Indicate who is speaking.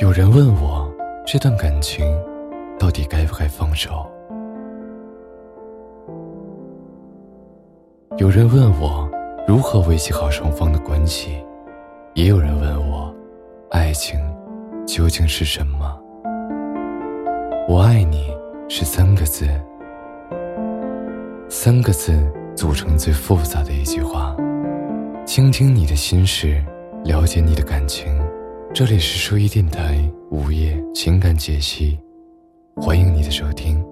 Speaker 1: 有人问我，这段感情到底该不该放手？有人问我，如何维系好双方的关系？也有人问我，爱情究竟是什么？我爱你是三个字，三个字组成最复杂的一句话。倾听你的心事，了解你的感情。这里是书一电台午夜情感解析，欢迎你的收听。